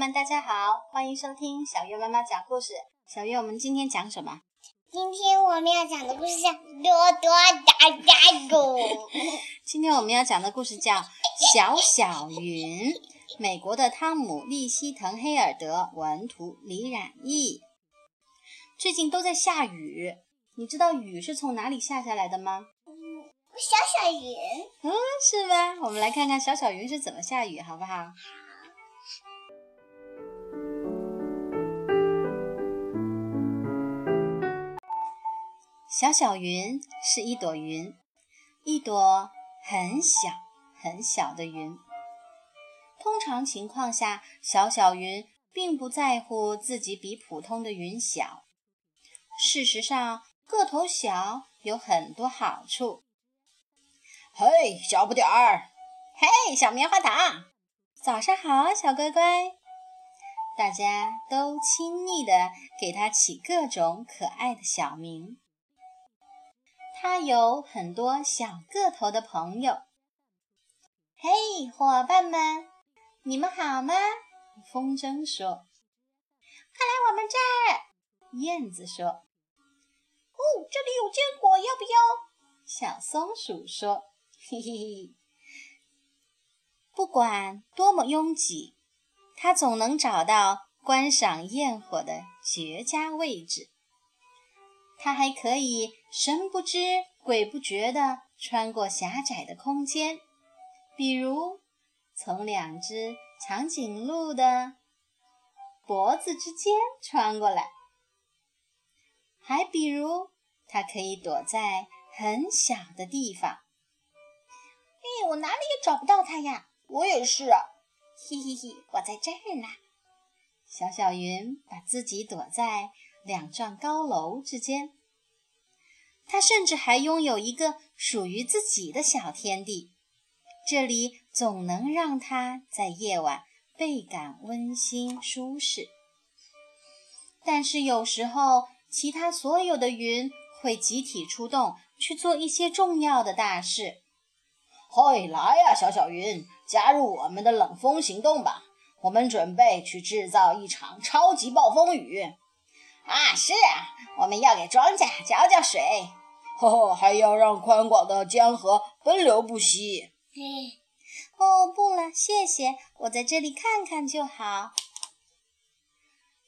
们，大家好，欢迎收听小月妈妈讲故事。小月，我们今天讲什么？今天我们要讲的故事叫《多多大大狗》。今天我们要讲的故事叫《小小云》，美国的汤姆·利希滕黑尔德文图，李冉译。最近都在下雨，你知道雨是从哪里下下来的吗？小小云，嗯，是吧？我们来看看小小云是怎么下雨，好不好？小小云是一朵云，一朵很小很小的云。通常情况下，小小云并不在乎自己比普通的云小。事实上，个头小有很多好处。嘿，小不点儿！嘿，小棉花糖！早上好，小乖乖！大家都亲昵地给它起各种可爱的小名。它有很多小个头的朋友。嘿，伙伴们，你们好吗？风筝说：“快来我们这儿。”燕子说：“哦，这里有坚果，要不要？”小松鼠说。嘿嘿嘿，不管多么拥挤，它总能找到观赏焰火的绝佳位置。它还可以神不知鬼不觉地穿过狭窄的空间，比如从两只长颈鹿的脖子之间穿过来；还比如，它可以躲在很小的地方。哎，我哪里也找不到它呀！我也是。嘿嘿嘿，我在这儿呢。小小云把自己躲在两幢高楼之间。它甚至还拥有一个属于自己的小天地，这里总能让它在夜晚倍感温馨舒适。但是有时候，其他所有的云会集体出动，去做一些重要的大事。嘿，来呀，小小云，加入我们的冷风行动吧！我们准备去制造一场超级暴风雨。啊，是啊，我们要给庄稼浇浇水，还要让宽广的江河奔流不息。嘿，哦，不了，谢谢，我在这里看看就好。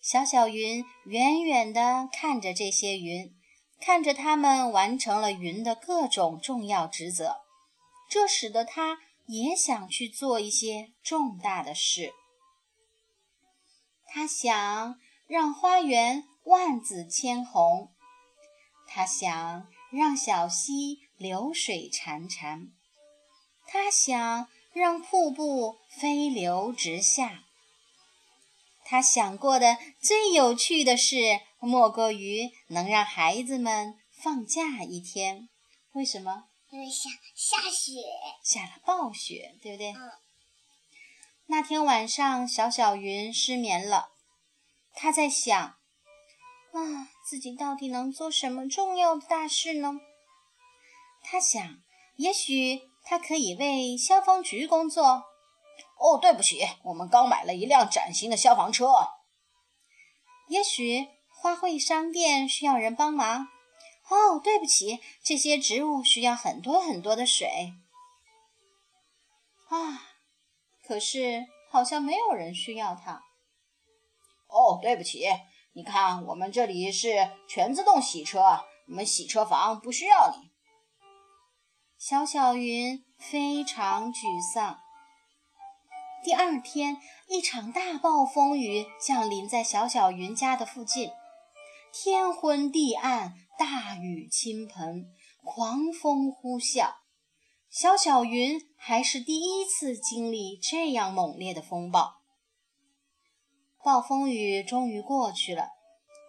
小小云远远地看着这些云，看着它们完成了云的各种重要职责。这使得他也想去做一些重大的事。他想让花园万紫千红，他想让小溪流水潺潺，他想让瀑布飞流直下。他想过的最有趣的事，莫过于能让孩子们放假一天。为什么？因为下下雪，下了暴雪，对不对？嗯。那天晚上，小小云失眠了。他在想：啊，自己到底能做什么重要的大事呢？他想，也许他可以为消防局工作。哦，对不起，我们刚买了一辆崭新的消防车。也许花卉商店需要人帮忙。哦，对不起，这些植物需要很多很多的水。啊，可是好像没有人需要它。哦，对不起，你看，我们这里是全自动洗车，我们洗车房不需要你。小小云非常沮丧。第二天，一场大暴风雨降临在小小云家的附近，天昏地暗。大雨倾盆，狂风呼啸，小小云还是第一次经历这样猛烈的风暴。暴风雨终于过去了，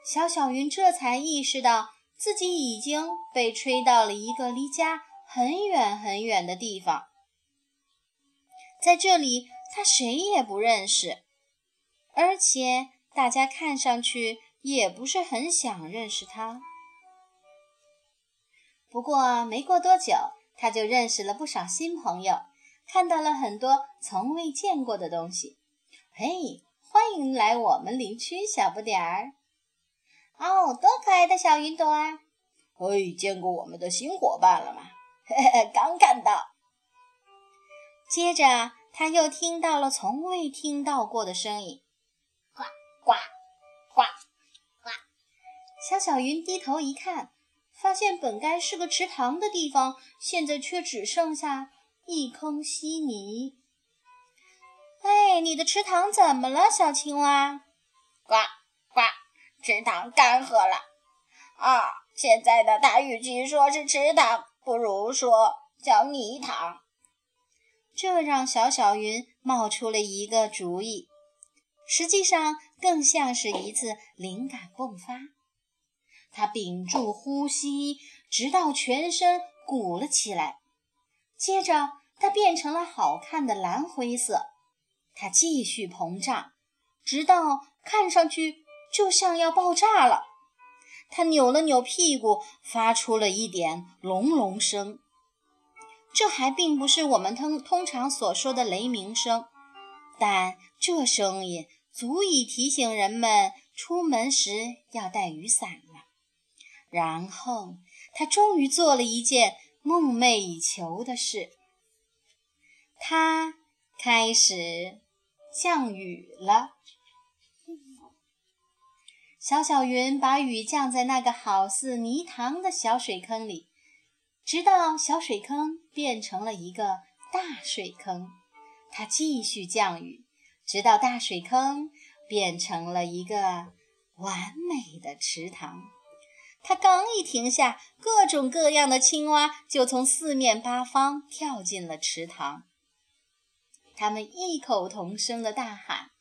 小小云这才意识到自己已经被吹到了一个离家很远很远的地方。在这里，他谁也不认识，而且大家看上去也不是很想认识他。不过没过多久，他就认识了不少新朋友，看到了很多从未见过的东西。嘿，欢迎来我们林区，小不点儿。哦，多可爱的小云朵啊！嘿，见过我们的新伙伴了吗？嘿嘿，刚看到。接着，他又听到了从未听到过的声音：呱呱呱呱。小小云低头一看，发现本该是个池塘的地方，现在却只剩下一坑稀泥。哎，你的池塘怎么了，小青蛙？呱呱，池塘干涸了。啊，现在的它与其说是池塘，不如说叫泥塘。这让小小云冒出了一个主意，实际上更像是一次灵感迸发。他屏住呼吸，直到全身鼓了起来，接着它变成了好看的蓝灰色。它继续膨胀，直到看上去就像要爆炸了。它扭了扭屁股，发出了一点隆隆声。这还并不是我们通通常所说的雷鸣声，但这声音足以提醒人们出门时要带雨伞了。然后，它终于做了一件梦寐以求的事，它开始。降雨了，小小云把雨降在那个好似泥塘的小水坑里，直到小水坑变成了一个大水坑。它继续降雨，直到大水坑变成了一个完美的池塘。它刚一停下，各种各样的青蛙就从四面八方跳进了池塘。他们异口同声的大喊：“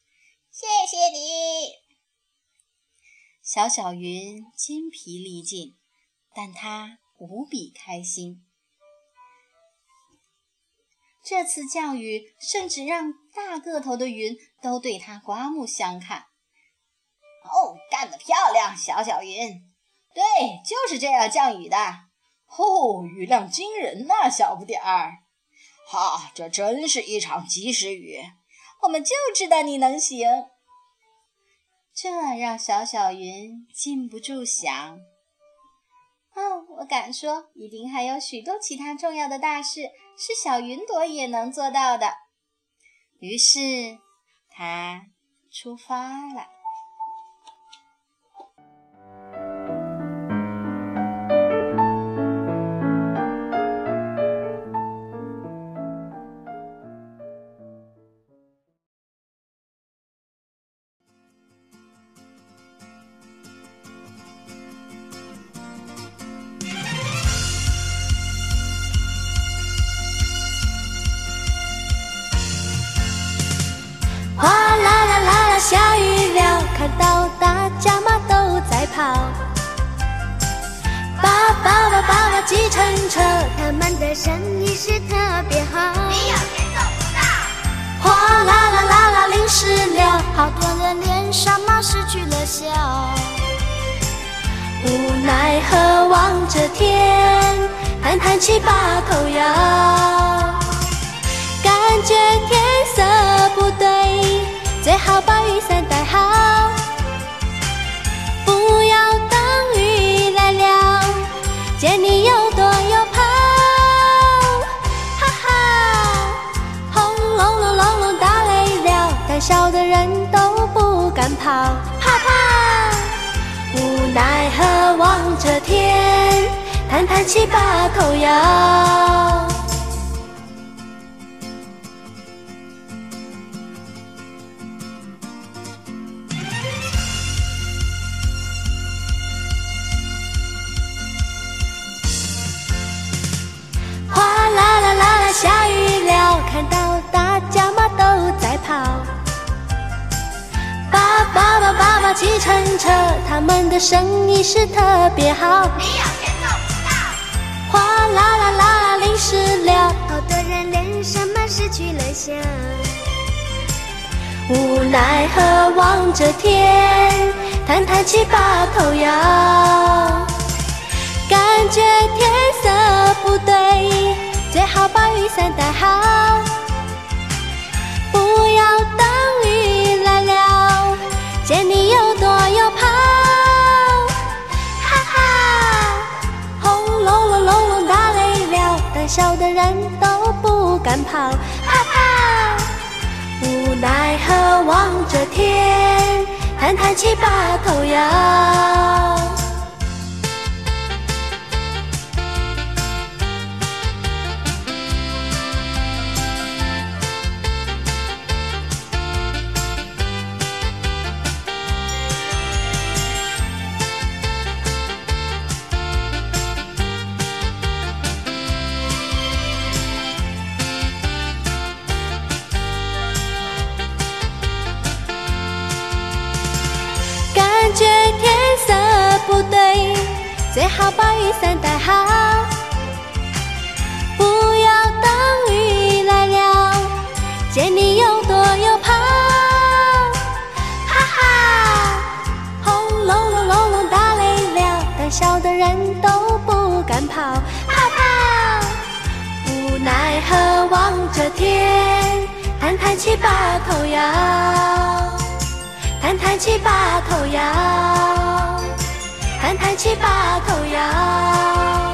谢谢你！”小小云筋疲力尽，但他无比开心。这次降雨甚至让大个头的云都对他刮目相看。哦，干得漂亮，小小云！对，就是这样降雨的。哦，雨量惊人呐，小不点儿。哈，这真是一场及时雨！我们就知道你能行。这让小小云禁不住想：哦，我敢说，一定还有许多其他重要的大事是小云朵也能做到的。于是，他出发了。跑，爸爸哇爸爸计程车，他们的生意是特别好。没有节奏不到哗啦啦啦啦，淋湿了，好多人脸上满失去了笑。无奈何望着天，叹叹气把头摇。感觉天色不对，最好把雨伞小的人都不敢跑，怕怕，无奈何望着天，叹叹气把头摇。计程车，他们的生意是特别好。没有节奏哗啦啦啦，淋湿了，好多人脸上满失去了笑。无奈何望着天，叹叹气把头摇。感觉天色不对，最好把雨伞带好。又躲又跑哈哈轰隆隆隆隆打雷了胆小的人都不敢跑。哈哈无奈何望着天叹叹气把头摇不对，最好把雨伞带好，不要等雨来了，见你又躲又跑。哈哈，轰隆隆隆隆打雷了，胆小的人都不敢跑，怕怕，无奈何望着天，叹叹气把头摇。叹叹气把头摇，一起把头摇